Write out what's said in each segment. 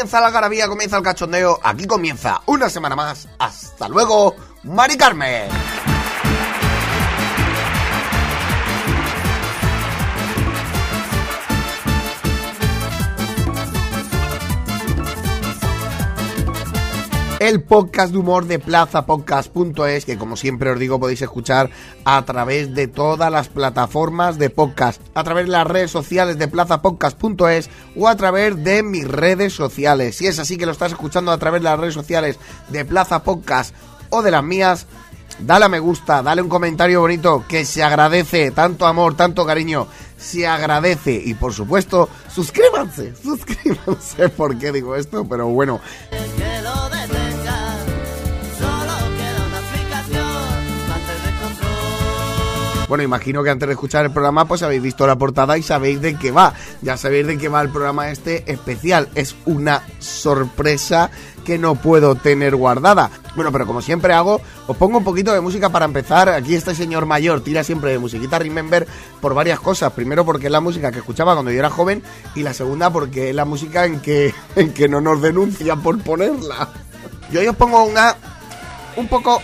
Comienza la garabía, comienza el cachondeo. Aquí comienza una semana más. Hasta luego, Mari Carmen. El podcast de humor de plazapodcast.es, que como siempre os digo podéis escuchar a través de todas las plataformas de podcast, a través de las redes sociales de plazapodcast.es o a través de mis redes sociales. Si es así que lo estás escuchando a través de las redes sociales de Plaza Podcast o de las mías, dale a me gusta, dale un comentario bonito que se agradece, tanto amor, tanto cariño, se agradece. Y por supuesto, suscríbanse, suscríbanse, ¿por qué digo esto? Pero bueno, Bueno, imagino que antes de escuchar el programa pues habéis visto la portada y sabéis de qué va. Ya sabéis de qué va el programa este especial. Es una sorpresa que no puedo tener guardada. Bueno, pero como siempre hago, os pongo un poquito de música para empezar. Aquí este señor mayor tira siempre de musiquita Remember por varias cosas. Primero porque es la música que escuchaba cuando yo era joven y la segunda porque es la música en que, en que no nos denuncian por ponerla. Yo hoy os pongo una un poco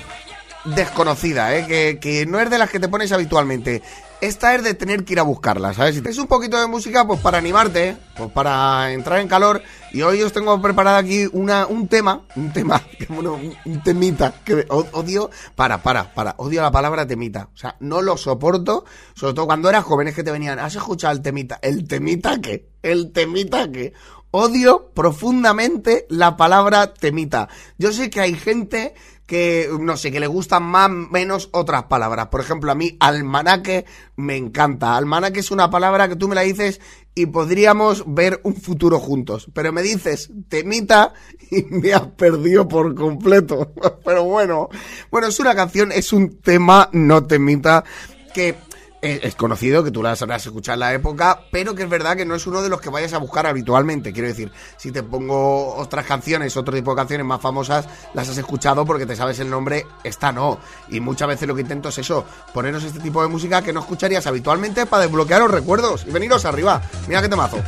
desconocida, ¿eh? que, que no es de las que te pones habitualmente. Esta es de tener que ir a buscarla, ¿sabes? Es un poquito de música pues para animarte, pues para entrar en calor. Y hoy os tengo preparado aquí una, un tema, un tema, bueno, un, temita, que odio, para, para, para, odio la palabra temita. O sea, no lo soporto, sobre todo cuando eras jóvenes que te venían, ¿has escuchado el temita? ¿El temita qué? ¿El temita qué? Odio profundamente la palabra temita. Yo sé que hay gente que, no sé, que le gustan más, menos otras palabras. Por ejemplo, a mí almanaque me encanta. Almanaque es una palabra que tú me la dices y podríamos ver un futuro juntos. Pero me dices temita y me has perdido por completo. Pero bueno, bueno, es una canción, es un tema, no temita, que es, es conocido, que tú las habrás escuchado en la época, pero que es verdad que no es uno de los que vayas a buscar habitualmente. Quiero decir, si te pongo otras canciones, otro tipo de canciones más famosas, las has escuchado porque te sabes el nombre, esta no. Y muchas veces lo que intento es eso, poneros este tipo de música que no escucharías habitualmente para desbloquear los recuerdos y veniros arriba. Mira qué temazo.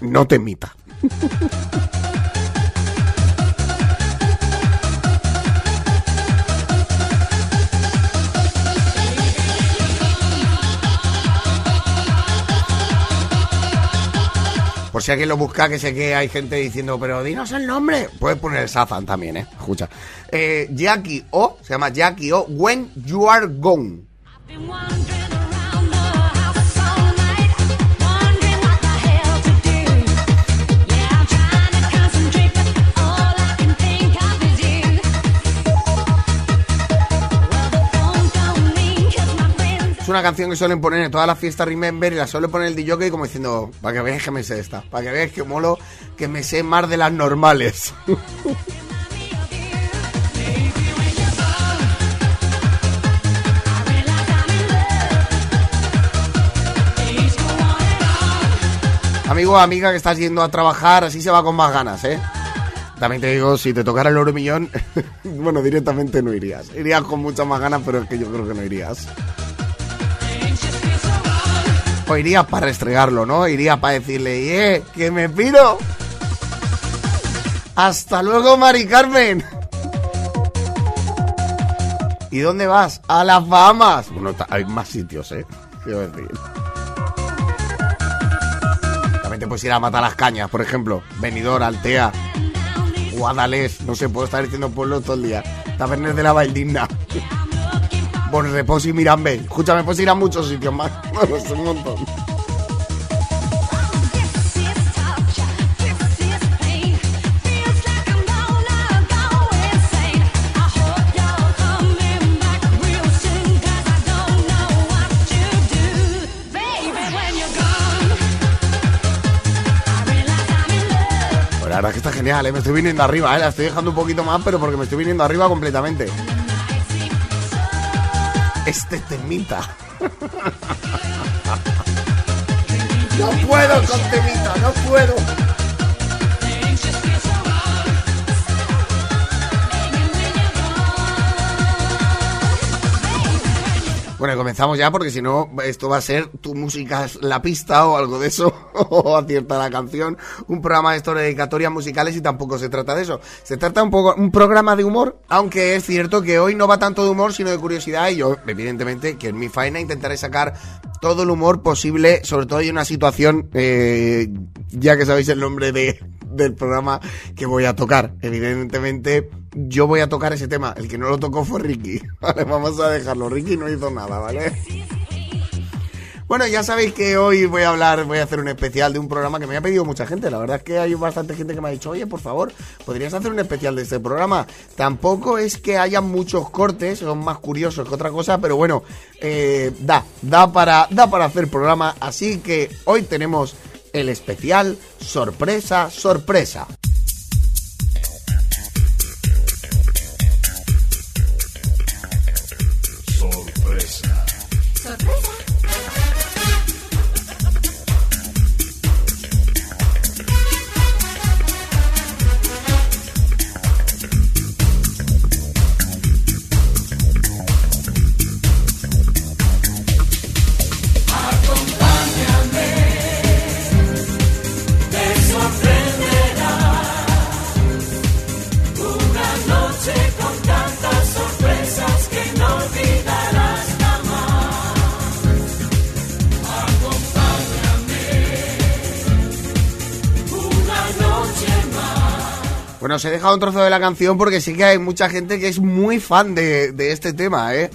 No te imita. Por si alguien lo busca, que sé que hay gente diciendo, pero dinos el nombre. Puedes poner el Sazan también, ¿eh? Escucha. Eh, Jackie O, se llama Jackie O, When You Are Gone. Es una canción que suelen poner en todas las fiestas Remember y la suele poner el DJ como diciendo, para que veáis que me sé esta, para que veáis que molo, que me sé más de las normales. Amigo amiga que estás yendo a trabajar, así se va con más ganas, ¿eh? También te digo, si te tocara el oro millón, bueno, directamente no irías. Irías con muchas más ganas, pero es que yo creo que no irías. O irías para restregarlo, ¿no? Irías para decirle, ¡eh, que me piro! ¡Hasta luego, Mari Carmen! ¿Y dónde vas? ¡A las Bahamas! Bueno, hay más sitios, ¿eh? Quiero decir. También te puedes ir a matar las cañas, por ejemplo. Benidorm, Altea, Guadalés. No sé, puedo estar diciendo pueblos todo el día. Tabernes de la Valdigna. Bonrepos y Mirambe. Escúchame, puedes ir a muchos sitios más. Bueno, un montón. Love. Pues la verdad es que está genial, ¿eh? me estoy viniendo arriba, ¿eh? la estoy dejando un poquito más, pero porque me estoy viniendo arriba completamente. Este temita. No puedo con temita, no puedo. Bueno, comenzamos ya porque si no, esto va a ser tu música la pista o algo de eso, o acierta la canción, un programa de historia dedicatorias musicales y tampoco se trata de eso. Se trata un poco, un programa de humor, aunque es cierto que hoy no va tanto de humor, sino de curiosidad y yo, evidentemente, que en mi faena intentaré sacar todo el humor posible, sobre todo en una situación, eh, ya que sabéis el nombre de, del programa que voy a tocar. Evidentemente, yo voy a tocar ese tema. El que no lo tocó fue Ricky. Vale, vamos a dejarlo. Ricky no hizo nada, ¿vale? Bueno, ya sabéis que hoy voy a hablar, voy a hacer un especial de un programa que me ha pedido mucha gente. La verdad es que hay bastante gente que me ha dicho, oye, por favor, ¿podrías hacer un especial de este programa? Tampoco es que haya muchos cortes, son más curiosos que otra cosa, pero bueno, eh, da, da para, da para hacer programa. Así que hoy tenemos el especial sorpresa, sorpresa. He dejado un trozo de la canción porque sí que hay mucha gente que es muy fan de, de este tema, ¿eh?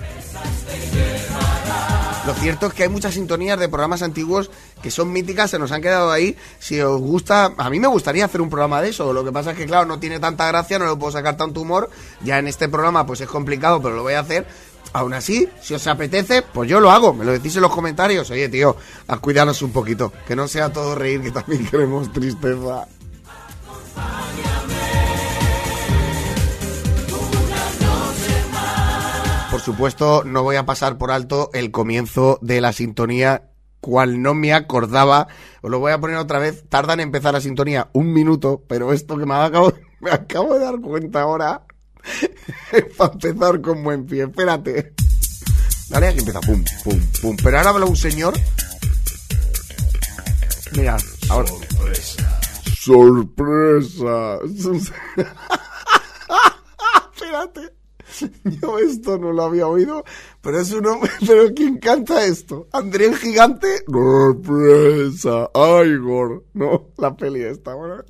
Lo cierto es que hay muchas sintonías de programas antiguos que son míticas, se nos han quedado ahí. Si os gusta, a mí me gustaría hacer un programa de eso. Lo que pasa es que, claro, no tiene tanta gracia, no le puedo sacar tanto humor. Ya en este programa, pues es complicado, pero lo voy a hacer. Aún así, si os apetece, pues yo lo hago. Me lo decís en los comentarios. Oye, tío, a cuidarnos un poquito. Que no sea todo reír, que también queremos tristeza. Por supuesto, no voy a pasar por alto el comienzo de la sintonía, cual no me acordaba. Os lo voy a poner otra vez. Tarda en empezar la sintonía un minuto, pero esto que me acabo, me acabo de dar cuenta ahora para empezar con buen pie. Espérate. Vale, aquí empieza. Pum, pum, pum. Pero ahora habla un señor. Mira, ahora. Sorpresa. Espérate. Yo esto no lo había oído, pero es un hombre, pero ¿quién canta esto? André el Gigante, sorpresa, Igor, no, la peli esta, bueno.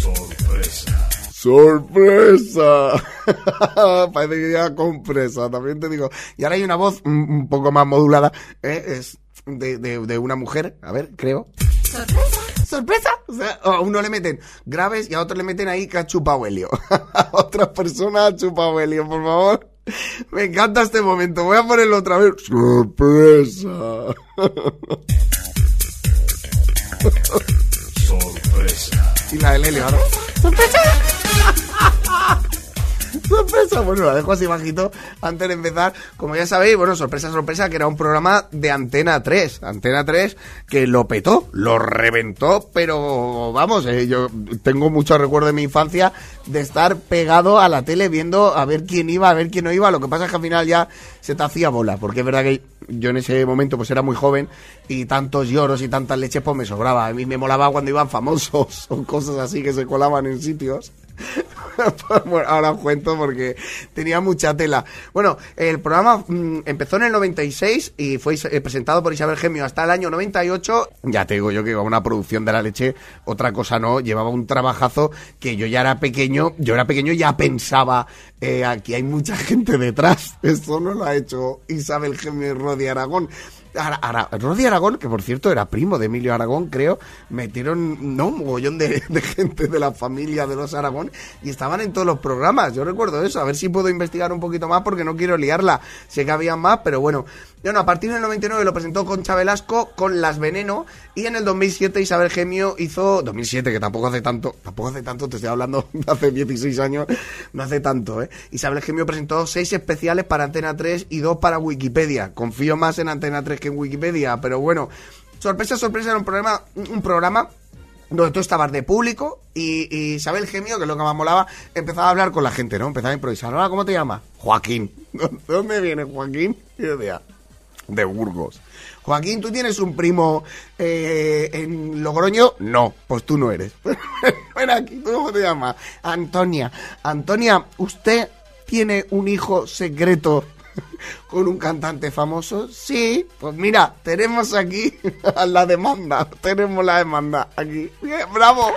Sorpresa. Sorpresa. Parece que ya compresa, también te digo. Y ahora hay una voz un, poco más modulada, ¿eh? es de, de, de una mujer, a ver, creo. ¿Sorpresa? O sea, a uno le meten graves y a otro le meten ahí que ha chupado helio. a otra persona ha chupado helio, por favor. Me encanta este momento. Voy a ponerlo otra vez. ¡Sorpresa! Sorpresa. y la del helio, ahora. ¡Sorpresa! sorpresa. Bueno, la dejo así bajito antes de empezar. Como ya sabéis, bueno, sorpresa, sorpresa, que era un programa de Antena 3. Antena 3 que lo petó, lo reventó, pero vamos, eh, yo tengo mucho recuerdo de mi infancia de estar pegado a la tele viendo a ver quién iba, a ver quién no iba. Lo que pasa es que al final ya se te hacía bola, porque es verdad que yo en ese momento pues era muy joven y tantos lloros y tantas leches pues me sobraba. A mí me molaba cuando iban famosos o cosas así que se colaban en sitios. Ahora os cuento porque tenía mucha tela. Bueno, el programa mm, empezó en el 96 y fue eh, presentado por Isabel Gemio hasta el año 98. Ya te digo yo que iba una producción de la leche, otra cosa no, llevaba un trabajazo que yo ya era pequeño, yo era pequeño y ya pensaba, eh, aquí hay mucha gente detrás. Esto no lo ha hecho Isabel Gemio y Rodi Aragón. Ara, Rodi Aragón, que por cierto era primo de Emilio Aragón, creo, metieron no un mogollón de, de gente de la familia de los Aragón y estaban en todos los programas. Yo recuerdo eso, a ver si puedo investigar un poquito más porque no quiero liarla. Sé que había más, pero bueno, No, no, a partir del 99 lo presentó Concha Velasco con Las Veneno y en el 2007 Isabel Gemio hizo 2007 que tampoco hace tanto, tampoco hace tanto, te estoy hablando hace 16 años, no hace tanto, ¿eh? Isabel Gemio presentó seis especiales para Antena 3 y dos para Wikipedia. Confío más en Antena 3 que en Wikipedia, pero bueno, sorpresa, sorpresa era un programa un programa donde tú estabas de público y, y Isabel Gemio, que es lo que más molaba, empezaba a hablar con la gente, ¿no? Empezaba a improvisar. Hola, ¿cómo te llamas? Joaquín. ¿De dónde viene Joaquín? Y yo decía, de Burgos. Joaquín, ¿tú tienes un primo eh, en Logroño? No, pues tú no eres. Ven aquí, ¿tú cómo te llamas? Antonia. Antonia, ¿usted tiene un hijo secreto con un cantante famoso? Sí, pues mira, tenemos aquí la demanda. Tenemos la demanda aquí. Bravo.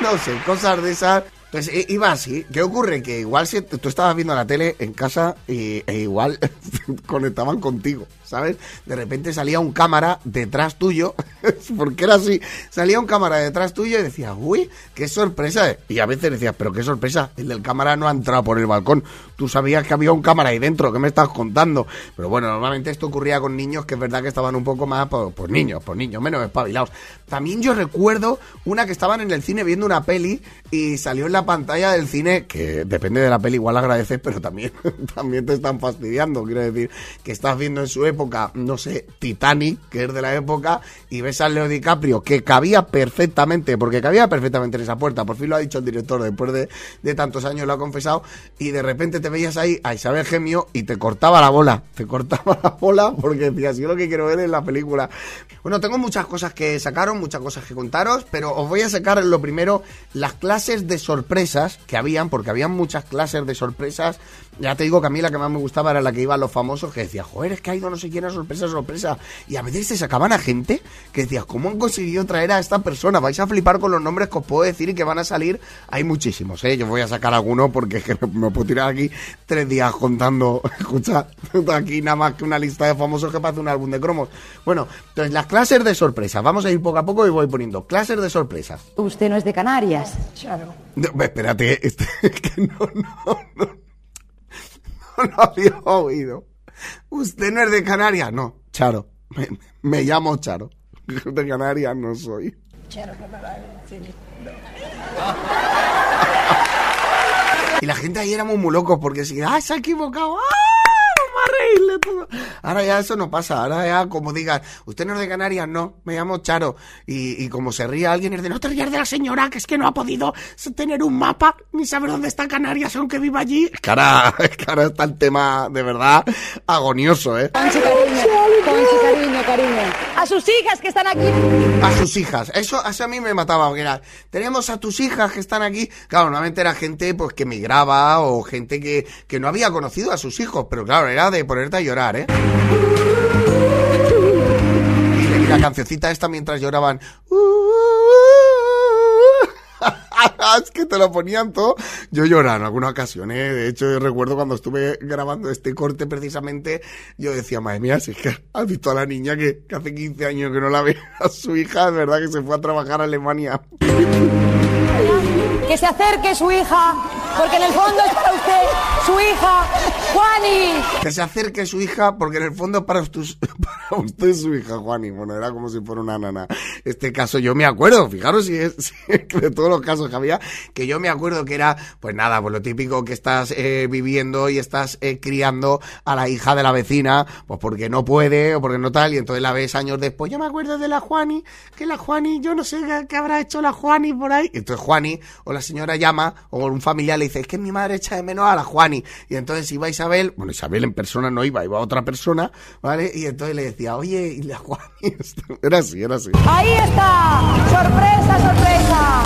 No sé, cosas de esas. Pues i- iba así. ¿Qué ocurre? Que igual si tú estabas viendo la tele en casa y, e igual conectaban contigo, ¿sabes? De repente salía un cámara detrás tuyo, porque era así. Salía un cámara detrás tuyo y decías, uy, qué sorpresa. Y a veces decías, pero qué sorpresa, el del cámara no ha entrado por el balcón. Tú sabías que había un cámara ahí dentro, ¿qué me estás contando? Pero bueno, normalmente esto ocurría con niños que es verdad que estaban un poco más, pues, pues niños, pues niños, menos espabilados. También yo recuerdo una que estaban en el cine viendo una peli y salió en la pantalla del cine, que depende de la peli, igual agradeces, pero también, también te están fastidiando. Quiero decir, que estás viendo en su época, no sé, Titanic, que es de la época, y ves a Leo DiCaprio, que cabía perfectamente, porque cabía perfectamente en esa puerta, por fin lo ha dicho el director, después de, de tantos años lo ha confesado, y de repente te veías ahí a Isabel Gemio y te cortaba la bola, te cortaba la bola, porque decías, yo lo que quiero ver es la película. Bueno, tengo muchas cosas que sacaron, muchas cosas que contaros, pero os voy a sacar lo primero, las clases de sorpresas que habían, porque habían muchas clases de sorpresas. Ya te digo que a mí la que más me gustaba era la que iban los famosos, que decía, joder, es que ha ido no sé quién a sorpresa, sorpresa. Y a veces te sacaban a gente que decías, ¿cómo han conseguido traer a esta persona? Vais a flipar con los nombres que os puedo decir y que van a salir. Hay muchísimos, ¿eh? Yo voy a sacar alguno porque es que me, puedo tirar aquí tres días contando, escucha, aquí nada más que una lista de famosos que parece un álbum de cromos. Bueno, entonces las clases de sorpresa. Vamos a ir poco a poco y voy poniendo clases de sorpresas. Usted no es de Canarias. No, espérate, este, que no, no, no, no había oído. ¿Usted no es de Canarias? No, Charo. Me, me llamo Charo. De Canarias no soy. Y la gente ahí éramos muy locos porque si, ¡ah, se ha equivocado! ¡Ah! Vamos a reírle todo. Ahora ya eso no pasa. Ahora ya, como digas, ¿usted no es de Canarias? No, me llamo Charo. Y, y como se ría alguien, es de no te rías de la señora, que es que no ha podido tener un mapa ni saber dónde está Canarias, aunque viva allí. Es que está el tema de verdad agonioso, ¿eh? Conchi, cariño, cariño. A sus hijas que están aquí. A sus hijas. Eso, eso a mí me mataba. porque era, tenemos a tus hijas que están aquí. Claro, normalmente era gente pues que migraba o gente que, que no había conocido a sus hijos. Pero claro, era de ponerte a llorar, ¿eh? Y la cancioncita esta mientras lloraban. es que te lo ponían todo. Yo lloraba en alguna ocasión, ¿eh? De hecho, yo recuerdo cuando estuve grabando este corte precisamente, yo decía, madre mía, si es que has visto a la niña que, hace 15 años que no la ve a su hija, es verdad que se fue a trabajar a Alemania. Que se acerque su hija, porque en el fondo es para usted, su hija, Juani. Que se acerque su hija, porque en el fondo es para, usted- para usted su hija, Juani. Bueno, era como si fuera una nana. Este caso yo me acuerdo, fijaros si es, si de todos los casos que había, que yo me acuerdo que era, pues nada, pues lo típico que estás eh, viviendo y estás eh, criando a la hija de la vecina, pues porque no puede o porque no tal, y entonces la ves años después. Yo me acuerdo de la Juani, que la Juani, yo no sé qué, habrá hecho la Juani por ahí. Entonces Juani o la señora llama o un familiar le dice, es que mi madre echa de menos a la Juani. Y entonces iba Isabel, bueno, Isabel en persona no iba, iba otra persona, ¿vale? Y entonces le decía, oye, y la Juani, era así, era así. Ahí está. Sorpresa, sorpresa.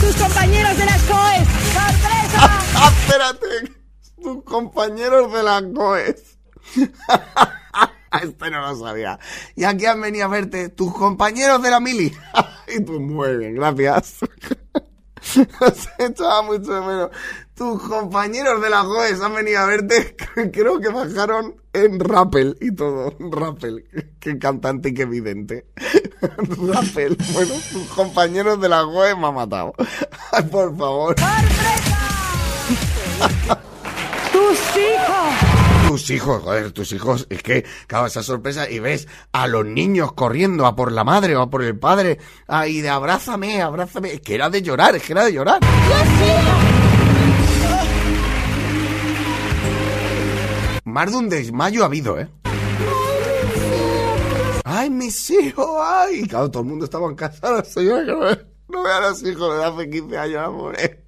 Sus compañeros de las COES. Sorpresa. ¡Ah, espérate! Tus compañeros de la COES. Este no lo sabía. ¿Y aquí han venido a verte? Tus compañeros de la mili. y tú, muy bien, gracias. Se echaba mucho de menos. Tus compañeros de la COES han venido a verte. Creo que bajaron en Rappel y todo. Rappel. Qué cantante y qué vidente. Rappel. Bueno, tus compañeros de la COES me ha matado. Por favor. tus hijos. Tus hijos, joder, tus hijos, es que, claro, esa sorpresa y ves a los niños corriendo a por la madre o a por el padre, ahí de abrázame, abrázame, es que era de llorar, es que era de llorar. Más de un desmayo ha habido, ¿eh? ¡Ay, mis hijos! ¡Ay! Claro, todo el mundo estaba en casa, la señora no, no a los hijos de hace 15 años, ¿eh?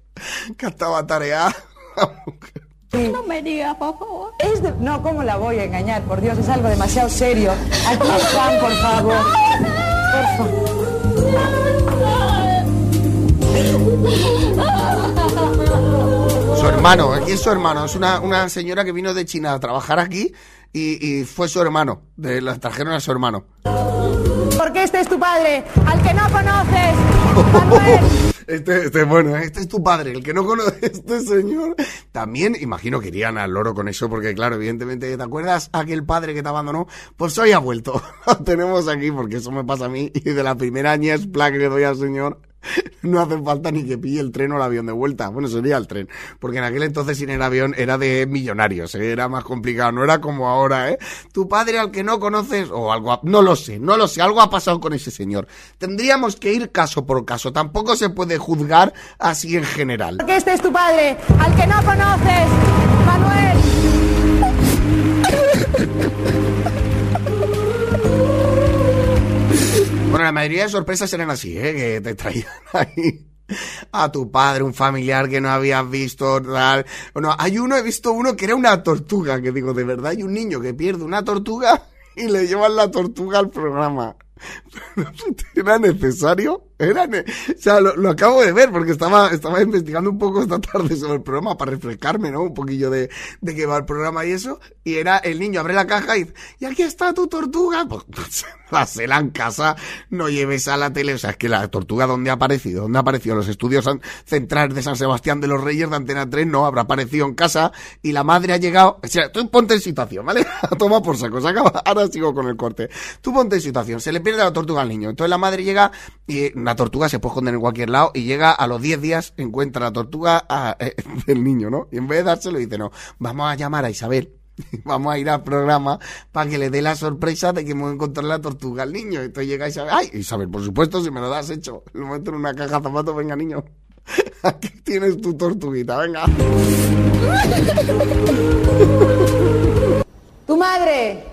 Que estaba tareada. No me digas, por favor. Es de- No, ¿cómo la voy a engañar? Por Dios, es algo demasiado serio. Aquí están, por favor. Por favor. Su hermano, aquí es su hermano, es una, una señora que vino de China a trabajar aquí y, y fue su hermano, de, la trajeron a su hermano. Porque este es tu padre, al que no conoces. Este, este, bueno, este es tu padre, el que no conoce a este señor. También imagino que irían al loro con eso, porque claro, evidentemente, ¿te acuerdas aquel padre que te abandonó? Pues hoy ha vuelto. Lo tenemos aquí, porque eso me pasa a mí, y de la primera ñespa que le doy al señor, no hace falta ni que pille el tren o el avión de vuelta. Bueno, sería el tren, porque en aquel entonces sin el avión era de millonarios, ¿eh? era más complicado, no era como ahora, ¿eh? Tu padre al que no conoces, o algo, ha- no lo sé, no lo sé, algo ha pasado con ese señor. Tendríamos que ir caso por caso, tampoco se puede juzgar así en general. Porque este es tu padre, al que no conoces. Manuel. Bueno, la mayoría de sorpresas eran así, ¿eh? Que te traían ahí a tu padre, un familiar que no habías visto, tal. Bueno, hay uno, he visto uno que era una tortuga, que digo, de verdad, hay un niño que pierde una tortuga y le llevan la tortuga al programa. ¿Era necesario? Era ne- o sea, lo, lo acabo de ver porque estaba, estaba investigando un poco esta tarde sobre el programa para refrescarme, ¿no? Un poquillo de, de qué va el programa y eso. Y era el niño, abre la caja y dice, y aquí está tu tortuga. Pues, hacela en casa, no lleves a la tele. O sea, es que la tortuga, ¿dónde ha aparecido? ¿Dónde ha aparecido? Los estudios centrales de San Sebastián de los Reyes de Antena 3 no, habrá aparecido en casa y la madre ha llegado. O sea, tú ponte en situación, ¿vale? Toma por saco, se acaba. Ahora sigo con el corte. Tú ponte en situación, se le pierde la tortuga al niño. Entonces la madre llega y la tortuga se puede esconder en cualquier lado y llega a los 10 días, encuentra la tortuga ah, eh, del niño, ¿no? Y en vez de dárselo dice, no, vamos a llamar a Isabel. Vamos a ir al programa para que le dé la sorpresa de que hemos encontrado la tortuga al niño. Entonces llega Isabel. ¡Ay! Isabel, por supuesto, si me lo das hecho. Lo meto en una caja de zapatos. Venga, niño. Aquí tienes tu tortuguita. Venga. Tu madre.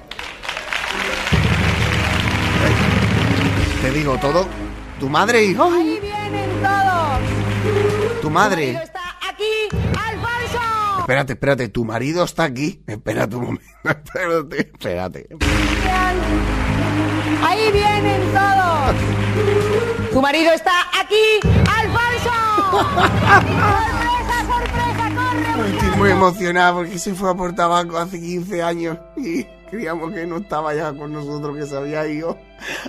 Te digo todo. Tu madre, hijo. Ahí vienen todos. Tu Tu madre. marido está aquí, Alfonso. Espérate, espérate. Tu marido está aquí. Espérate un momento. Espérate, espérate. Ahí vienen todos. Tu marido está aquí, Alfonso. sorpresa, sorpresa, corre. Estoy muy emocionado porque se fue a por tabaco hace 15 años y creíamos que no estaba ya con nosotros, que se había ido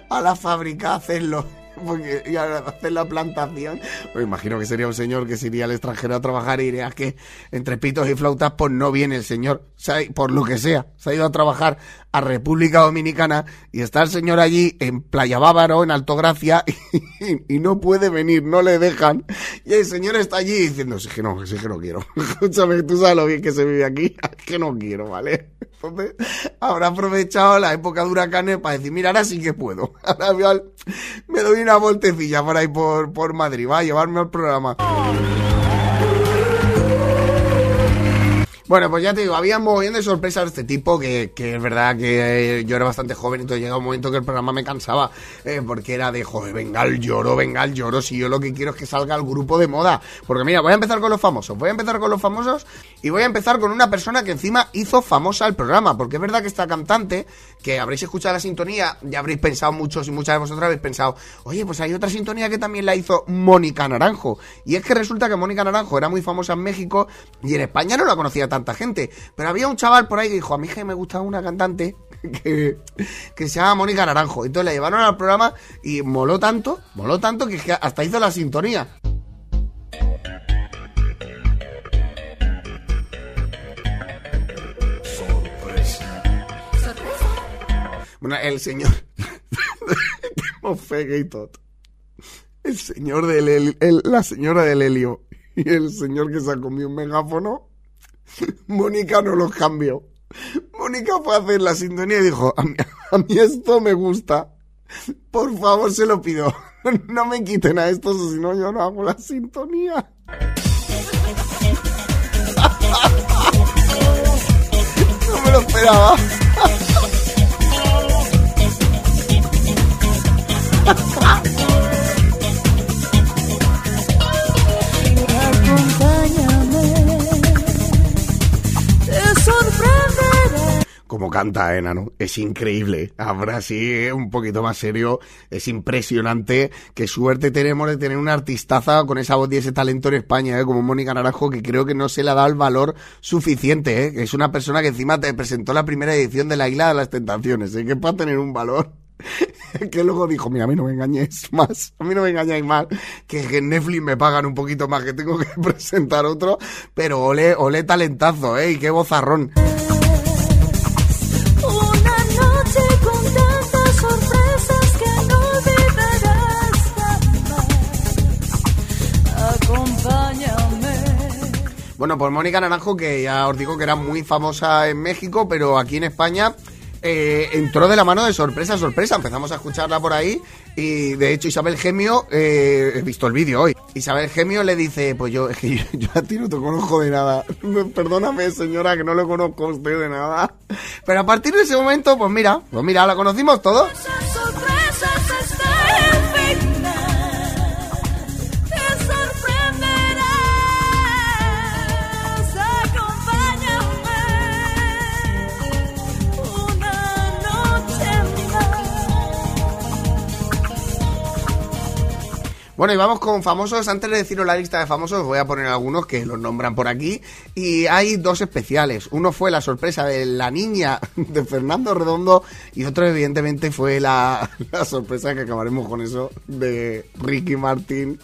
a la fábrica a hacerlo. Porque y a hacer la plantación. Pues imagino que sería un señor que se iría al extranjero a trabajar y diría que entre pitos y flautas, pues no viene el señor. Se ha- por lo que sea, se ha ido a trabajar a República Dominicana y está el señor allí en Playa Bávaro, en Altogracia, y, y no puede venir, no le dejan. Y el señor está allí diciendo, sí que no, sí que no quiero. Escúchame, tú sabes lo bien que se vive aquí, es que no quiero, ¿vale? Entonces, habrá aprovechado la época de huracanes para decir, mira, ahora sí que puedo. Ahora me doy una voltecilla por ahí por, por Madrid, va a llevarme al programa. Bueno, pues ya te digo, había un montón de sorpresas de este tipo que, que es verdad que eh, yo era bastante joven, entonces llega un momento que el programa me cansaba, eh, porque era de, joder, venga el lloro, venga el lloro, si yo lo que quiero es que salga el grupo de moda. Porque mira, voy a empezar con los famosos, voy a empezar con los famosos y voy a empezar con una persona que encima hizo famosa el programa, porque es verdad que esta cantante, que habréis escuchado la sintonía, ya habréis pensado muchos y muchas de vosotras habéis pensado, oye, pues hay otra sintonía que también la hizo Mónica Naranjo. Y es que resulta que Mónica Naranjo era muy famosa en México y en España no la conocía tanta gente. Pero había un chaval por ahí que dijo, a mí que me gusta una cantante que, que se llama Mónica Naranjo. Entonces la llevaron al programa y moló tanto, moló tanto que hasta hizo la sintonía. Bueno, el señor. Y todo. El señor del el- la señora del helio y el señor que se comido un megáfono. Mónica no los cambió. Mónica fue a hacer la sintonía y dijo, a mí, esto me gusta. Por favor, se lo pido. No me quiten a estos, si no yo no hago la sintonía. No me lo esperaba. Canta Enano, es increíble. Ahora sí, un poquito más serio, es impresionante. Qué suerte tenemos de tener una artistaza con esa voz y ese talento en España, ¿eh? como Mónica Naranjo, que creo que no se le ha dado el valor suficiente. ¿eh? Es una persona que encima te presentó la primera edición de La Isla de las Tentaciones, ¿eh? que para tener un valor. que luego dijo, mira, a mí no me engañéis más, a mí no me engañáis más, que en Netflix me pagan un poquito más, que tengo que presentar otro, pero ole, ole talentazo, ¿eh? Y qué vozarrón. Bueno, pues Mónica Naranjo, que ya os digo que era muy famosa en México, pero aquí en España eh, entró de la mano de sorpresa sorpresa. Empezamos a escucharla por ahí y de hecho Isabel Gemio, eh, he visto el vídeo hoy, Isabel Gemio le dice, pues yo, es que yo, yo a ti no te conozco de nada. Perdóname señora que no le conozco a usted de nada. Pero a partir de ese momento, pues mira, pues mira, la conocimos todos. Bueno, y vamos con famosos. Antes de deciros la lista de famosos, voy a poner algunos que los nombran por aquí. Y hay dos especiales. Uno fue la sorpresa de la niña de Fernando Redondo y otro, evidentemente, fue la, sorpresa que acabaremos con eso de Ricky Martín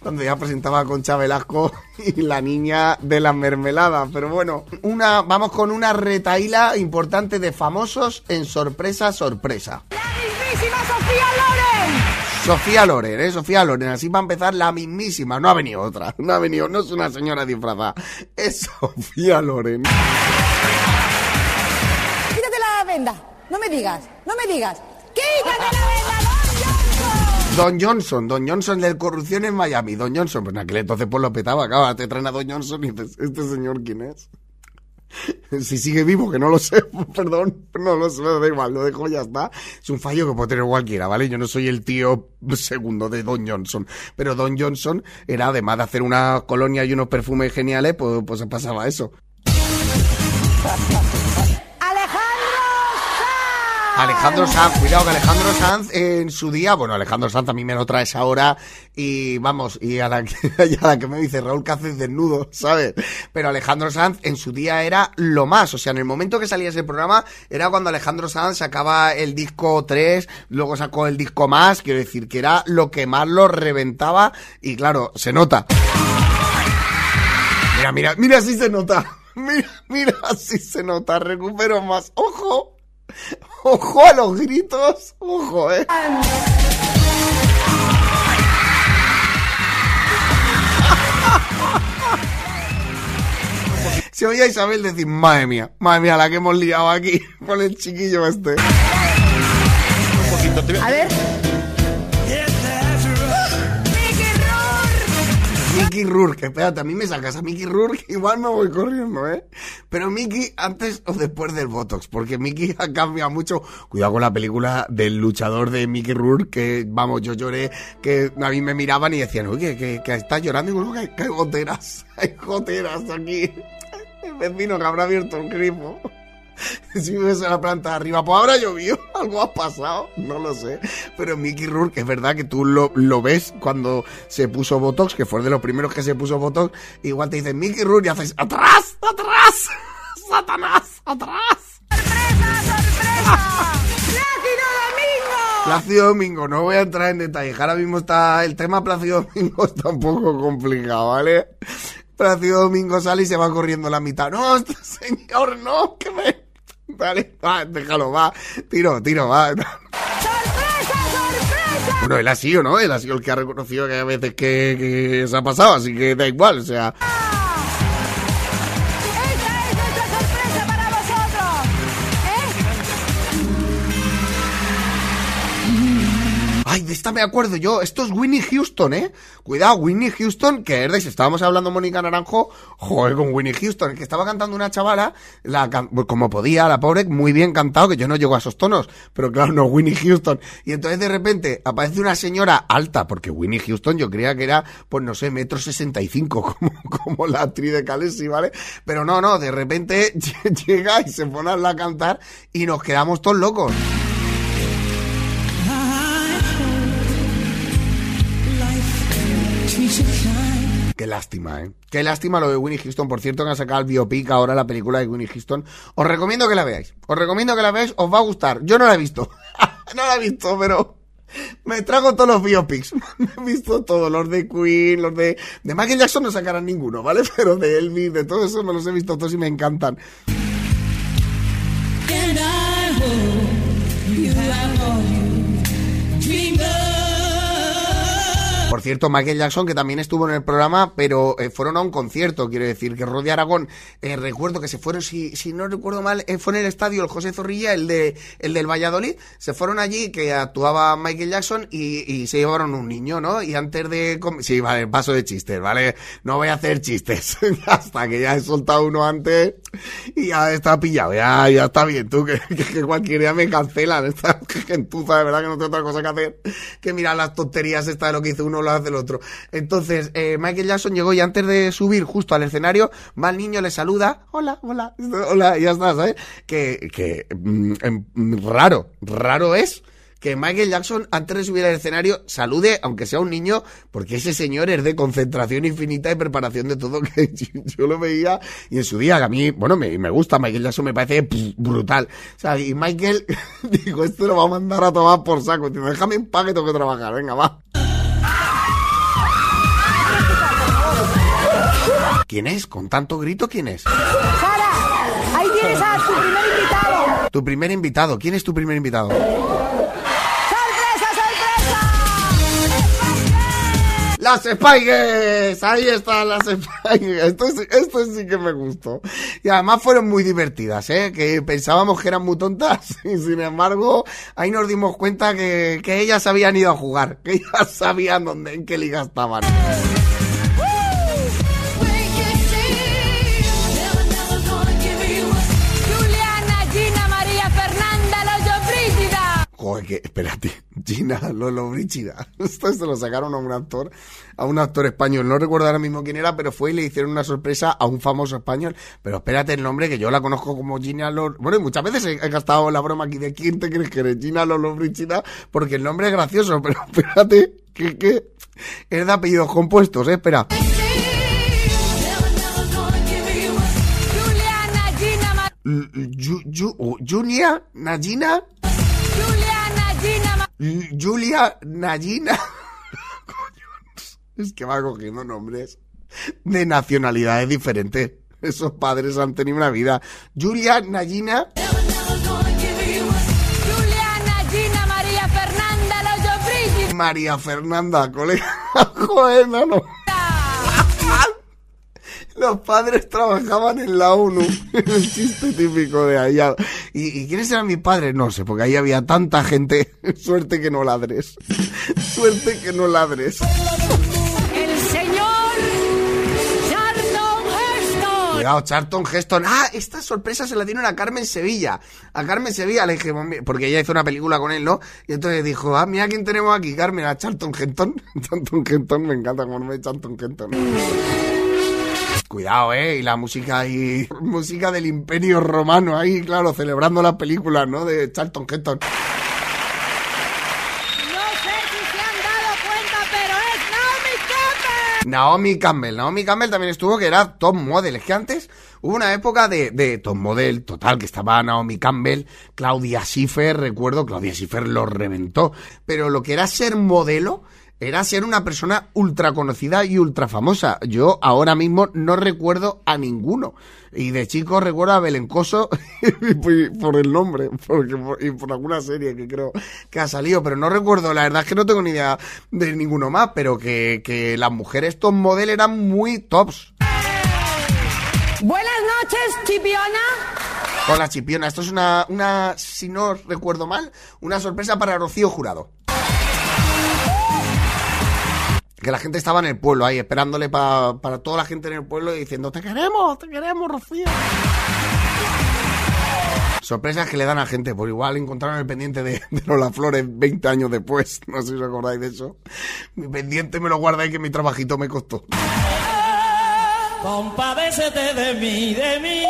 cuando ya presentaba a Concha y la niña de la mermelada. Pero bueno, una, vamos con una retaíla importante de famosos en sorpresa, sorpresa. Sofía Loren, ¿eh? Sofía Loren, así va a empezar la mismísima. No ha venido otra, no ha venido, no es una señora disfrazada, es Sofía Loren. Quítate la venda. No me digas, no me digas. Quítate la venda, Don Johnson, Don Johnson de corrupción en Miami. Don Johnson, pues en aquel entonces pues lo petaba, acaba, te traen a Don Johnson y dices, ¿este señor quién es? Si sigue vivo, que no lo sé, perdón, no lo sé, da igual, lo dejo, ya está. Es un fallo que puede tener cualquiera, ¿vale? Yo no soy el tío segundo de Don Johnson, pero Don Johnson era, además de hacer una colonia y unos perfumes geniales, pues, pues pasaba eso. Alejandro Sanz, cuidado que Alejandro Sanz en su día, bueno, Alejandro Sanz a mí me lo traes ahora y vamos, y a la que, me dice Raúl Cáceres desnudo, ¿sabes? Pero Alejandro Sanz en su día era lo más, o sea, en el momento que salía ese programa era cuando Alejandro Sanz sacaba el disco 3, luego sacó el disco más, quiero decir que era lo que más lo reventaba y claro, se nota. Mira, mira, mira si se nota. Mira, mira si se nota, recupero más. ¡Ojo! ¡Ojo a los gritos! ¡Ojo, eh! Se oía a Isabel decir, madre mía, madre mía, la que hemos liado aquí con el chiquillo este. A ver. Mickey Rourke, espérate, a mí me sacas a Mickey Rourke, igual me voy corriendo, ¿eh? Pero Mickey antes o después del Botox, porque Mickey ha cambiado mucho. Cuidado con la película del luchador de Mickey Rourke, que vamos, yo lloré, que a mí me miraban y decían, oye, que, que estás llorando, y digo, que, hay goteras, hay goteras aquí. El vecino que habrá abierto el grifo. Si ves en la planta de arriba, pues habrá llovido, algo ha pasado, no lo sé. Pero Mickey Rourke, es verdad que tú lo, lo ves cuando se puso Botox, que fue de los primeros que se puso Botox, igual te dicen Mickey Rourke y haces ¡Atrás! ¡Atrás! ¡Satanás! ¡Atrás! ¡Plácido Domingo! Plácido Domingo, no voy a entrar en detalles. Ahora mismo está el tema Plácido Domingo está un poco complicado, ¿vale? Plácido Domingo sale y se va corriendo la mitad. No, este señor, no, que me. Dale, va, déjalo, va. Tiro, tiro, va. ¡Sorpresa, sorpresa! Bueno, él ha sido, ¿no? Él ha sido el que ha reconocido que a veces que, que se ha pasado, así que da igual, o sea. Esta me acuerdo yo. Esto es Winnie Houston, ¿eh? Cuidado, Winnie Houston, que es de si estábamos hablando Mónica Naranjo, joder, con Winnie Houston, que estaba cantando una chavala, la, pues, como podía, la pobre, muy bien cantado, que yo no llego a esos tonos, pero claro, no, Winnie Houston. Y entonces de repente aparece una señora alta, porque Winnie Houston yo creía que era, pues no sé, metro sesenta y cinco, como, la actriz de Khaleesi, ¿vale? Pero no, no, de repente llega y se pone a cantar y nos quedamos todos locos. Qué lástima, ¿eh? Qué lástima lo de Winnie Houston. Por cierto, que han sacado el biopic ahora, la película de Winnie Houston. Os recomiendo que la veáis. Os recomiendo que la veáis. Os va a gustar. Yo no la he visto. no la he visto, pero... Me trago todos los biopics. Me he visto todos. Los de Queen, los de... De Michael Jackson no sacarán ninguno, ¿vale? Pero de Elvis, de todo eso me los he visto todos y me encantan. Cierto, Michael Jackson, que también estuvo en el programa, pero eh, fueron a un concierto, quiero decir, que Rodi Aragón, eh, recuerdo que se fueron, si, si no recuerdo mal, eh, fue en el estadio el José Zorrilla, el de el del Valladolid, se fueron allí, que actuaba Michael Jackson, y, se llevaron un niño, ¿no? Y antes de... Sí, vale, paso de chistes, ¿vale? No voy a hacer chistes, hasta que ya he soltado uno antes, y ya está pillado, ya, ya está bien, tú, que cualquier día me cancelan, esta gentuza, de verdad que no tengo otra cosa que hacer que mirar las tonterías esta de lo que hizo uno lo hace el otro. Entonces, eh, Michael Jackson llegó y antes de subir justo al escenario, va el niño, le saluda, hola, hola, hola, ya está, ¿sabes? Que, que mm, em, raro, raro es que Michael Jackson antes de subir al escenario salude, aunque sea un niño, porque ese señor es de concentración infinita y preparación de todo, que yo, lo veía y en su día, que a mí, bueno, me, me gusta Michael Jackson, me parece pff, brutal. O sea, y Michael, digo, esto lo va a mandar a tomar por saco, tío, déjame en paz que tengo que trabajar, venga, va. ¿Quién es? ¿Con tanto grito quién es? Sara, ahí tienes a tu primer invitado. Tu primer invitado. ¿Quién es tu primer invitado? ¡Sorpresa, sorpresa! ¡Las Spikes! Ahí están las Spikes. Esto, es- esto sí que me gustó. Y además fueron muy divertidas, ¿eh? Que pensábamos que eran muy tontas. Y sin embargo, ahí nos dimos cuenta que, que ellas habían ido a jugar. Que ellas sabían dónde, en qué liga estaban. Joder, que, espérate, Gina Lolo Brígida. Esto se lo sacaron a un actor, a un actor español. No recuerdo ahora mismo quién era, pero fue y le hicieron una sorpresa a un famoso español. Pero espérate el nombre, que yo la conozco como Gina Lolo. Bueno, y muchas veces he, he gastado la broma aquí de quién te crees que eres Gina Lolo Brígida, porque el nombre es gracioso, pero espérate, que, que es de apellidos compuestos, eh, espera. Junia, Nagina, Ma- L- Julia, Nagina. Coño, es que va cogiendo nombres de nacionalidades diferentes. Esos padres han tenido una vida. Julia, Gina, María Fernanda, colega. Joder, no. Los padres trabajaban en la ONU. El chiste típico de allá. ¿Y, ¿Y quiénes eran mis padres? No sé, porque ahí había tanta gente. Suerte que no ladres. Suerte que no ladres. El señor Charlton Heston. Cuidado, Charlton Heston. Ah, esta sorpresa se la dieron a Carmen Sevilla. A Carmen Sevilla le dije, porque ella hizo una película con él, ¿no? Y entonces dijo, ah, mira quién tenemos aquí, Carmen, a Charlton Heston. Charlton Heston, me encanta como me Charlton Heston. Cuidado, eh, y la música ahí, música del Imperio Romano ahí, claro, celebrando la película, ¿no? De Charlton Heston. No sé si se han dado cuenta, pero es Naomi Campbell. Naomi Campbell. Naomi Campbell también estuvo, que era top model. Es que antes hubo una época de, de top model total, que estaba Naomi Campbell, Claudia Schiffer, recuerdo, Claudia Schiffer lo reventó. Pero lo que era ser modelo era ser una persona ultra conocida y ultra famosa. Yo ahora mismo no recuerdo a ninguno. Y de chico recuerdo a Belencoso por el nombre porque, y por alguna serie que creo que ha salido, pero no recuerdo, la verdad es que no tengo ni idea de ninguno más, pero que, que las mujeres top model eran muy tops. Buenas noches, Chipiona. Con la chipiona, esto es una, una, si no recuerdo mal, una sorpresa para Rocío Jurado. Que la gente estaba en el pueblo ahí, esperándole pa- para toda la gente en el pueblo y diciendo, te queremos, te queremos, Rocío. Sorpresas que le dan a gente, por igual encontraron el pendiente de, de Lola Flores 20 años después, no sé si os acordáis de eso. Mi pendiente me lo guardáis que mi trabajito me costó. Compadécete de mí, de mí.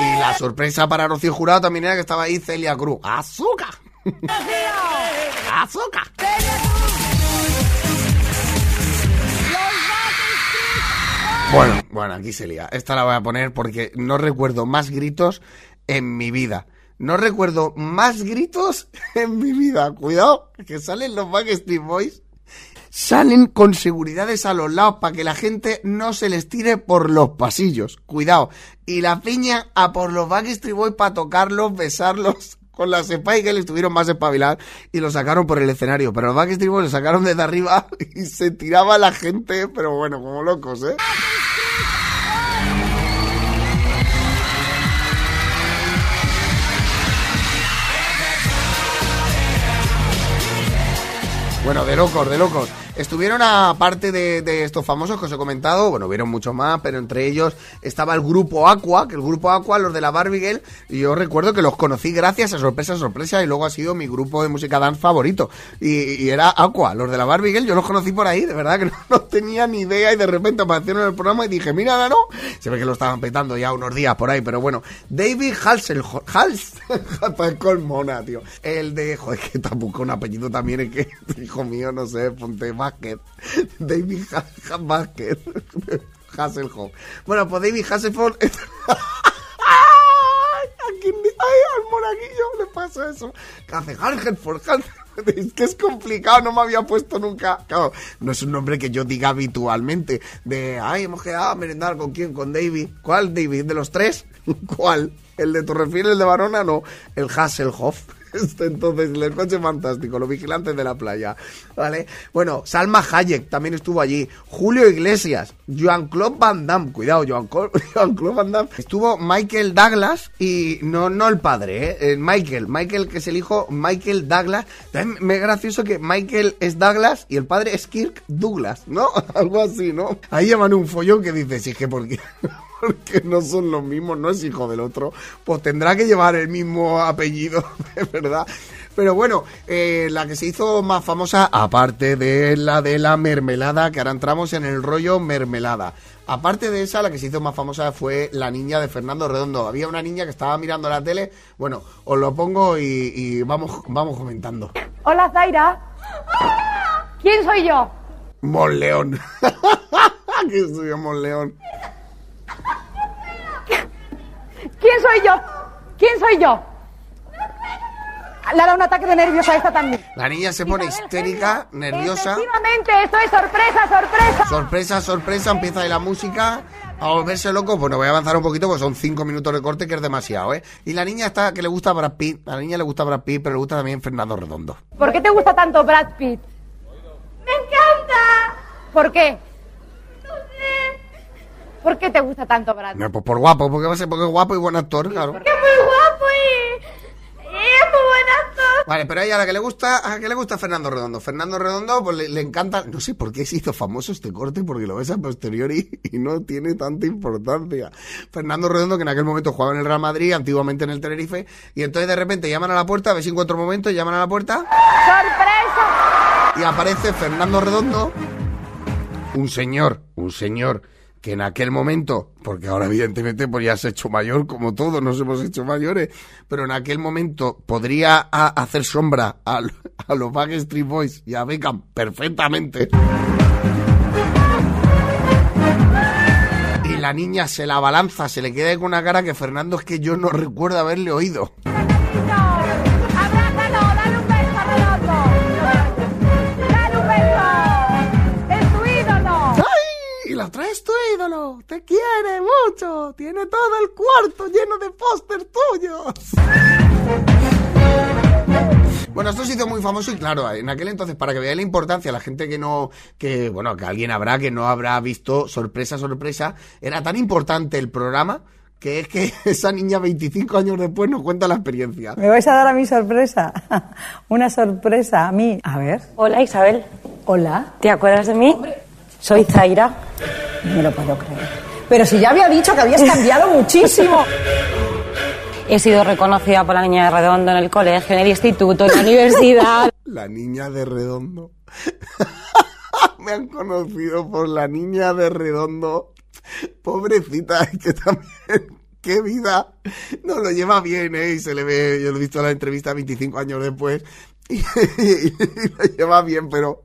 Y la sorpresa para Rocío Jurado también era que estaba ahí Celia Cruz. ¡Azúcar! ¡Azúcar! Bueno, bueno, aquí se lía. Esta la voy a poner porque no recuerdo más gritos en mi vida. No recuerdo más gritos en mi vida. Cuidado, que salen los Backstreet Boys. Salen con seguridades a los lados para que la gente no se les tire por los pasillos. Cuidado. Y la piña a por los Backstreet Boys para tocarlos, besarlos. Con las Spy Girls estuvieron más espabilados y lo sacaron por el escenario. Pero los Backstreet Boys lo sacaron desde arriba y se tiraba la gente, pero bueno, como locos, ¿eh? Bueno, de locos, de locos. Estuvieron aparte de, estos famosos que os he comentado, bueno, vieron muchos más, pero entre ellos estaba el grupo Aqua, que el grupo Aqua, los de la Barbie Girl, y yo recuerdo que los conocí gracias a Sorpresa Sorpresa y luego ha sido mi grupo de música dance favorito. Y, era Aqua, los de la Barbie Girl, yo los conocí por ahí, de verdad que no, tenía ni idea y de repente aparecieron en el programa y dije, mira, no, se ve que lo estaban petando ya unos días por ahí, pero bueno, David Halsel, Hals, colmona, tío. El de, joder, que tampoco un apellido también es que, hijo mío, no sé, ponte Basket. David Ha- Ha- Basket. Hasselhoff. Bueno, pues David Hasselhoff. ¡Ay! ¿A quién le- ¡Ay, al monaguillo le pasa eso! ¿Qué hace Hargenford? Es que es complicado, no me había puesto nunca. Claro, no es un nombre que yo diga habitualmente. De, ay, hemos quedado a merendar con quién, con David. ¿Cuál David? ¿De los tres? ¿Cuál? ¿El de Torrefieles, el de Barona? No, el Hasselhoff. Este, entonces, el coche fantástico, los vigilantes de la playa. ¿Vale? Bueno, Salma Hayek también estuvo allí. Julio Iglesias, Jean-Claude Van Damme, cuidado, Jean-Claude Jean-Claude Van Damme. Estuvo Michael Douglas y no, no el padre, ¿eh? El Michael, Michael que es el hijo, Michael Douglas. También me es gracioso que Michael es Douglas y el padre es Kirk Douglas, ¿no? Algo así, ¿no? Ahí llaman un follón que dice, sí, que por qué. Porque no son los mismos, no es hijo del otro, pues tendrá que llevar el mismo apellido, de verdad. Pero bueno, eh, la que se hizo más famosa, aparte de la de la mermelada, que ahora entramos en el rollo mermelada. Aparte de esa, la que se hizo más famosa fue la niña de Fernando Redondo. Había una niña que estaba mirando la tele. Bueno, os lo pongo y, y vamos, vamos comentando. Hola, Zaira. ¿Quién soy yo? Monleón. que soy Monleón. ¿Quién soy yo? ¿Quién soy yo? Le ha dado un ataque de nervios a esta también. La niña se pone histérica, nerviosa. Efectivamente, esto es sorpresa, sorpresa. Sorpresa, sorpresa, empieza ahí la música a volverse loco. Bueno, voy a avanzar un poquito porque son cinco minutos de corte que es demasiado, ¿eh? Y la niña está que le gusta Brad Pitt. A la niña le gusta Brad Pitt, pero le gusta también Fernando Redondo. ¿Por qué te gusta tanto Brad Pitt? ¡Me encanta! ¿Por qué? ¿Por qué te gusta tanto Brad Pitt? No, pues por guapo, porque va a ser porque es guapo y buen actor, claro. Es muy guapo y... y es muy buen actor. Vale, pero ella a la que le gusta, a la que le gusta Fernando Redondo. Fernando Redondo, pues le, le encanta, no sé por qué se hizo famoso este corte, porque lo ves a posteriori y no tiene tanta importancia. Fernando Redondo, que en aquel momento jugaba en el Real Madrid, antiguamente en el Tenerife, y entonces de repente llaman a la puerta, a ver si encuentro un momento, llaman a la puerta, ¡Sorpresa! y aparece Fernando Redondo, un señor, un señor que en aquel momento, porque ahora evidentemente pues ya hecho mayor, como todos nos hemos hecho mayores, pero en aquel momento podría hacer sombra a, a los Backstreet Boys y a Beckham perfectamente. Y la niña se la balanza, se le queda con una cara que Fernando es que yo no recuerdo haberle oído. Te quiere mucho. Tiene todo el cuarto lleno de póster tuyos. Bueno, esto se hizo muy famoso y claro, en aquel entonces, para que veáis la importancia, la gente que no, que, bueno, que alguien habrá que no habrá visto sorpresa, sorpresa, era tan importante el programa que es que esa niña 25 años después nos cuenta la experiencia. ¿Me vais a dar a mi sorpresa? Una sorpresa a mí. A ver. Hola Isabel, Hola. ¿te acuerdas de mí? Soy Zaira. No me lo puedo creer. Pero si ya había dicho que habías cambiado muchísimo. He sido reconocida por la niña de Redondo en el colegio, en el instituto, en la universidad. La niña de Redondo. Me han conocido por la niña de Redondo. Pobrecita, que también. Qué vida. No lo lleva bien, ¿eh? Y se le ve. Yo lo he visto en la entrevista 25 años después. Y, lo lleva bien, pero.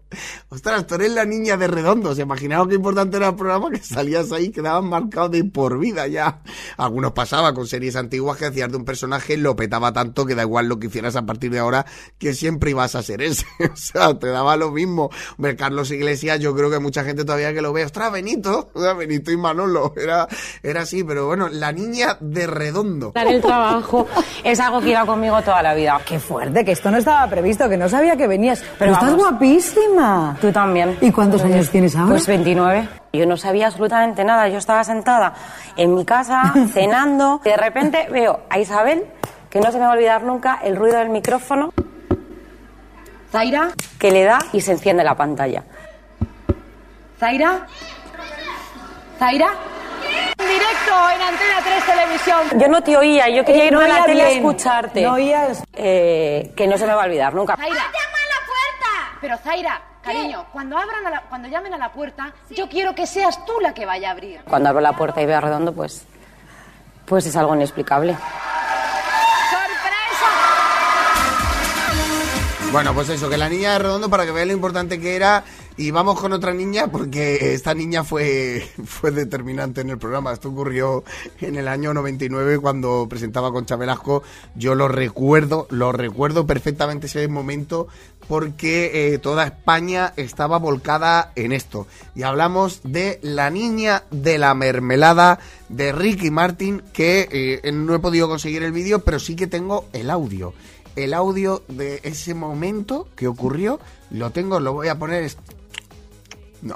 Ostras, tú eres la niña de Redondo. ¿Se imaginaron qué importante era el programa? Que salías ahí, quedaban marcados de por vida ya. Algunos pasaba con series antiguas que hacías de un personaje, lo petaba tanto que da igual lo que hicieras a partir de ahora, que siempre ibas a ser ese. O sea, te daba lo mismo. Hombre, Carlos Iglesias, yo creo que mucha gente todavía que lo ve, ostras, Benito, o sea, Benito y Manolo, era, era así, pero bueno, la niña de Redondo. En el trabajo es algo que iba conmigo toda la vida. Qué fuerte, que esto no estaba previsto, que no sabía que venías. Pero estás guapísima. Tú también. ¿Y cuántos años tienes ahora? Pues 29. Yo no sabía absolutamente nada. Yo estaba sentada en mi casa cenando y de repente veo a Isabel, que no se me va a olvidar nunca, el ruido del micrófono. Zaira, que le da y se enciende la pantalla. Zaira. Zaira. En directo en Antena 3 Televisión. Yo no te oía, yo quería Eh, irme no a la tele a escucharte. No oías. Eh, que no se me va a olvidar nunca. Zaira. ¡Llama a la puerta! Pero Zaira, cariño, cuando abran a la- cuando llamen a la puerta, yo quiero que seas tú la que vaya a abrir. Cuando abro la puerta y veo a Redondo, pues, pues es algo inexplicable. ¡Sorpresa! Bueno, pues eso, que la niña de Redondo para que vean lo importante que era. Y vamos con otra niña porque esta niña fue, fue determinante en el programa. Esto ocurrió en el año 99 cuando presentaba con Velasco. Yo lo recuerdo, lo recuerdo perfectamente ese momento porque eh, toda España estaba volcada en esto. Y hablamos de la niña de la mermelada de Ricky Martin que eh, no he podido conseguir el vídeo, pero sí que tengo el audio el audio de ese momento que ocurrió. Lo tengo, lo voy a poner. Es- No.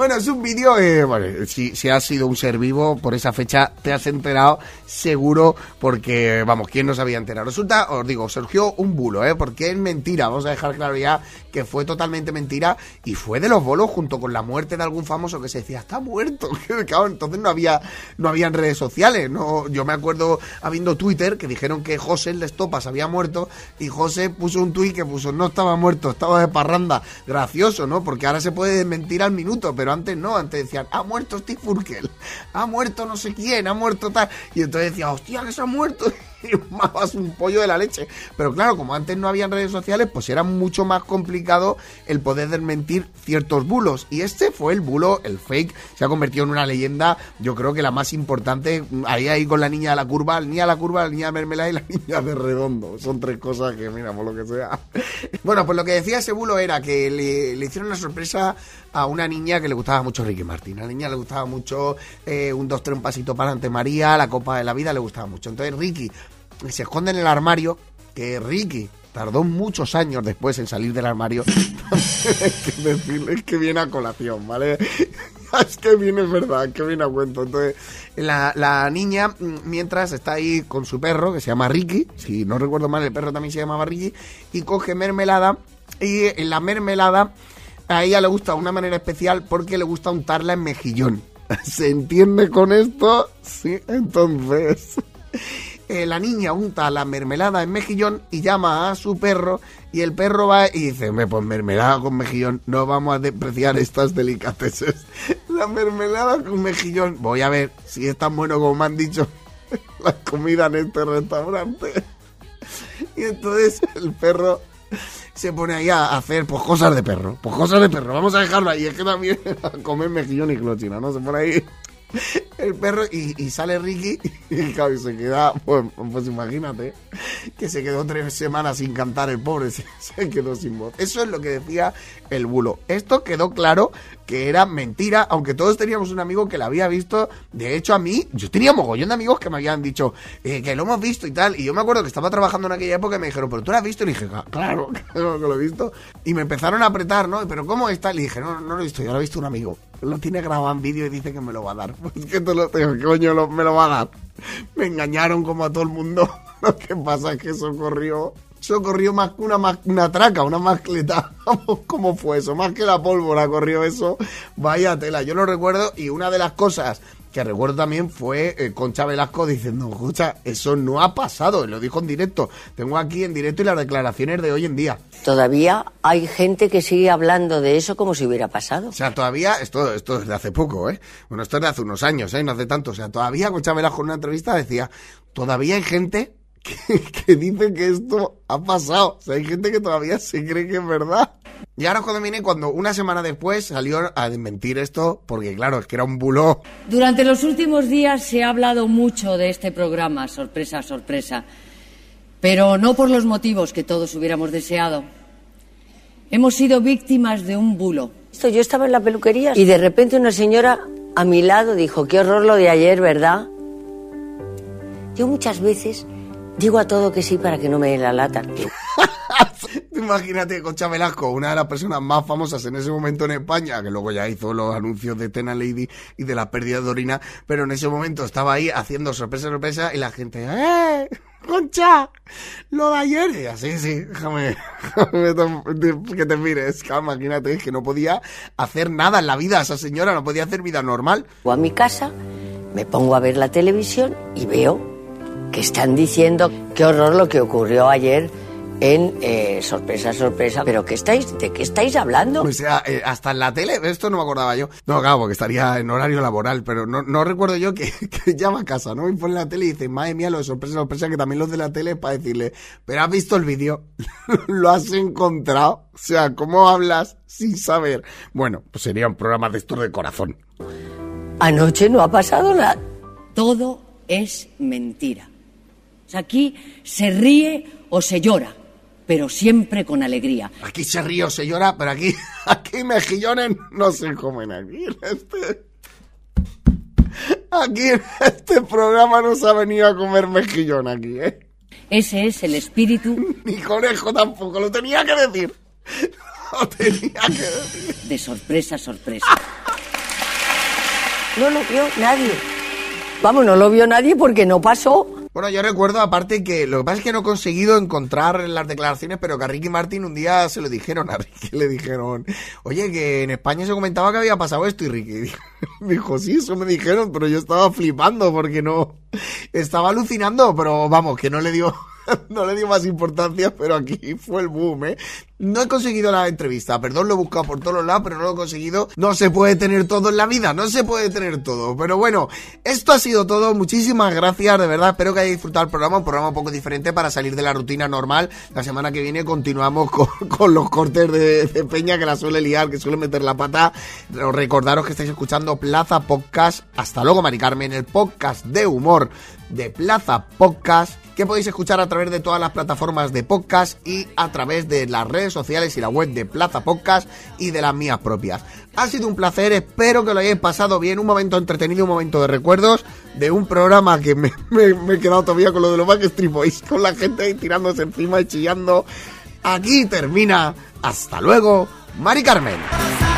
Bueno, es un vídeo, eh, si, si has sido un ser vivo por esa fecha, te has enterado seguro porque, vamos, ¿quién no se había enterado? Resulta, os digo, surgió un bulo, ¿eh? Porque es mentira, vamos a dejar claro ya que fue totalmente mentira y fue de los bolos junto con la muerte de algún famoso que se decía, está muerto. entonces no había, no habían redes sociales, no, yo me acuerdo habiendo Twitter que dijeron que José el de Estopas había muerto y José puso un tuit que puso, no estaba muerto, estaba de parranda. Gracioso, ¿no? Porque ahora se puede mentir al minuto, pero antes no, antes decían, ha muerto Steve Urkel, ha muerto no sé quién, ha muerto tal. Y entonces decía, hostia, que se ha muerto. Y un pollo de la leche. Pero claro, como antes no habían redes sociales, pues era mucho más complicado el poder desmentir ciertos bulos. Y este fue el bulo, el fake, se ha convertido en una leyenda, yo creo que la más importante, ahí ahí con la niña de la curva, la niña la curva, la niña de mermelada y la niña de redondo. Son tres cosas que, mira, por lo que sea. Bueno, pues lo que decía ese bulo era que le, hicieron una sorpresa a una niña que le gustaba mucho Ricky Martin. A la niña le gustaba mucho eh, un dos, tres, un pasito para adelante María, la Copa de la Vida le gustaba mucho. Entonces Ricky se esconde en el armario, que Ricky tardó muchos años después en salir del armario. Hay que que viene a colación, ¿vale? Es que viene, es verdad, que viene a cuento. Entonces, la, la niña, mm, mientras está ahí con su perro, que se llama Ricky, si no recuerdo mal, el perro también se llamaba Ricky, y coge mermelada, y en la mermelada a ella le gusta de una manera especial porque le gusta untarla en mejillón. ¿Se entiende con esto? Sí, entonces... eh, la niña unta la mermelada en mejillón y llama a su perro y el perro va y dice, me pues mermelada con mejillón, no vamos a despreciar estas delicateces. La mermelada con mejillón, voy a ver si es tan bueno como me han dicho la comida en este restaurante. Y entonces el perro se pone ahí a hacer pues cosas de perro, pues cosas de perro, vamos a dejarlo ahí, es que también a comer mejillón y clochina, ¿no? Se pone ahí el perro y, sale Ricky y, claro, y se queda, pues, pues imagínate, que se quedó tres semanas sin cantar el pobre, se, quedó sin voz. Eso es lo que decía el bulo. Esto quedó claro que era mentira, aunque todos teníamos un amigo que la había visto. De hecho, a mí, yo tenía mogollón de amigos que me habían dicho eh, que lo hemos visto y tal. Y yo me acuerdo que estaba trabajando en aquella época y me dijeron, pero tú lo has visto. Y le dije, "Ca- claro, claro que lo he visto. Y me empezaron a apretar, ¿no? Pero ¿cómo está? Y le dije, no, no lo he visto, yo lo he visto un amigo. Lo tiene grabado en vídeo y dice que me lo va a dar. Pues que te lo tengo, coño, lo- me lo va a dar. Me engañaron como a todo el mundo. Lo que pasa es que eso corrió. Eso corrió más que una, una traca, una mascleta. ¿Cómo fue eso? Más que la pólvora corrió eso. Vaya tela. Yo lo recuerdo y una de las cosas que recuerdo también fue eh, Concha Velasco diciendo, escucha, eso no ha pasado. Lo dijo en directo. Tengo aquí en directo y las declaraciones de hoy en día. Todavía hay gente que sigue hablando de eso como si hubiera pasado. O sea, todavía, esto, esto es de hace poco, ¿eh? Bueno, esto es de hace unos años, ¿eh? No hace tanto. O sea, todavía Concha Velasco en una entrevista decía, todavía hay gente que, que dice que esto ha pasado. O sea, hay gente que todavía se cree que es verdad. Y ahora cuando viene, cuando una semana después salió a desmentir esto, porque claro, es que era un bulo. Durante los últimos días se ha hablado mucho de este programa, sorpresa, sorpresa, pero no por los motivos que todos hubiéramos deseado. Hemos sido víctimas de un bulo. Esto, yo estaba en la peluquería y de repente una señora a mi lado dijo, qué horror lo de ayer, ¿verdad? Yo muchas veces digo a todo que sí para que no me den la lata. Imagínate Concha Velasco, una de las personas más famosas en ese momento en España, que luego ya hizo los anuncios de Tena Lady y de la pérdida de orina, pero en ese momento estaba ahí haciendo sorpresa, sorpresa y la gente, ¡eh! Concha, lo de ayer. Y así, sí, déjame, déjame que te mires. Imagínate, es que no podía hacer nada en la vida, esa señora no podía hacer vida normal. O a mi casa, me pongo a ver la televisión y veo que están diciendo qué horror lo que ocurrió ayer en eh, sorpresa, sorpresa. ¿Pero qué estáis, de qué estáis hablando? O sea, eh, hasta en la tele, esto no me acordaba yo. No, claro, porque estaría en horario laboral, pero no, no recuerdo yo que, que llama a casa, ¿no? Y pone la tele y dice, madre mía, lo de sorpresa, sorpresa, que también los de la tele es para decirle, pero has visto el vídeo, lo has encontrado. O sea, ¿cómo hablas sin saber? Bueno, pues sería un programa de estos de corazón. Anoche no ha pasado nada. Todo es mentira. O sea, aquí se ríe o se llora, pero siempre con alegría. Aquí se ríe o se llora, pero aquí, aquí mejillones no se comen aquí. en Este, aquí en este programa no se ha venido a comer mejillón aquí, ¿eh? Ese es el espíritu Ni conejo tampoco, lo tenía que decir. Lo tenía que decir. de sorpresa, sorpresa. No lo vio nadie. Vamos, no lo vio nadie porque no pasó. Bueno, yo recuerdo aparte que lo que pasa es que no he conseguido encontrar las declaraciones, pero que a Ricky Martin un día se lo dijeron, a Ricky le dijeron, oye, que en España se comentaba que había pasado esto, y Ricky dijo, dijo, sí, eso me dijeron, pero yo estaba flipando porque no, estaba alucinando, pero vamos, que no le dio, no le dio más importancia, pero aquí fue el boom, ¿eh? No he conseguido la entrevista, perdón, lo he buscado por todos lados, pero no lo he conseguido. No se puede tener todo en la vida, no se puede tener todo. Pero bueno, esto ha sido todo. Muchísimas gracias, de verdad. Espero que hayáis disfrutado el programa, un programa un poco diferente para salir de la rutina normal. La semana que viene continuamos con, con los cortes de, de Peña que la suele liar, que suele meter la pata. Os Recordaros que estáis escuchando Plaza Podcast. Hasta luego, Mari Carmen, el podcast de humor de Plaza Podcast que podéis escuchar a través de todas las plataformas de podcast y a través de las redes sociales y la web de Plaza Podcast y de las mías propias. Ha sido un placer, espero que lo hayáis pasado bien, un momento entretenido, un momento de recuerdos de un programa que me, he quedado todavía con lo de los Backstreet Boys, con la gente ahí tirándose encima y chillando. Aquí termina. Hasta luego, Mari Carmen.